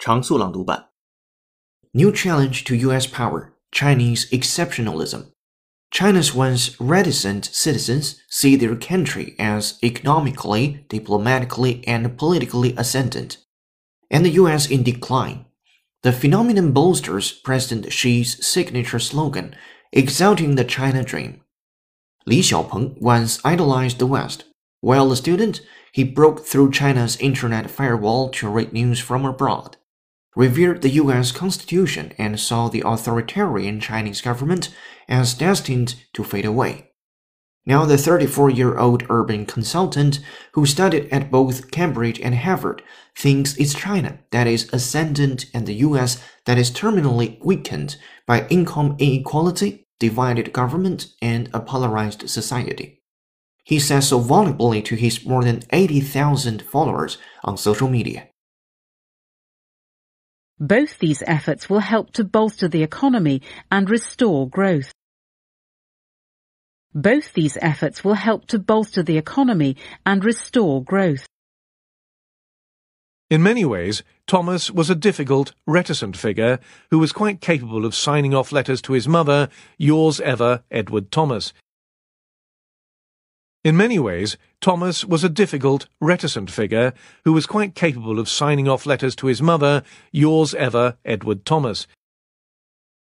常速朗读版。 New challenge to U.S. power Chinese exceptionalism. China's once reticent citizens see their country as economically, diplomatically, and politically ascendant, and the U.S. in decline. The phenomenon bolsters President Xi's signature slogan, exalting the China dream. Li Xiaopeng once idolized the West. While a student, he broke through China's internet firewall to read news from abroad, revered the U.S. Constitution, and saw the authoritarian Chinese government as destined to fade away. Now, the 34 year old urban consultant who studied at both Cambridge and Harvard thinks it's China that is ascendant and the US that is terminally weakened by income inequality, divided government, and a polarized society. He says so volubly to his more than 80,000 followers on social media. Both these efforts will help to bolster the economy and restore growth. Both these efforts will help to bolster the economy and restore growth. In many ways, Thomas was a difficult, reticent figure who was quite capable of signing off letters to his mother, yours ever, Edward Thomas. In many ways, Thomas was a difficult, reticent figure who was quite capable of signing off letters to his mother, yours ever, Edward Thomas.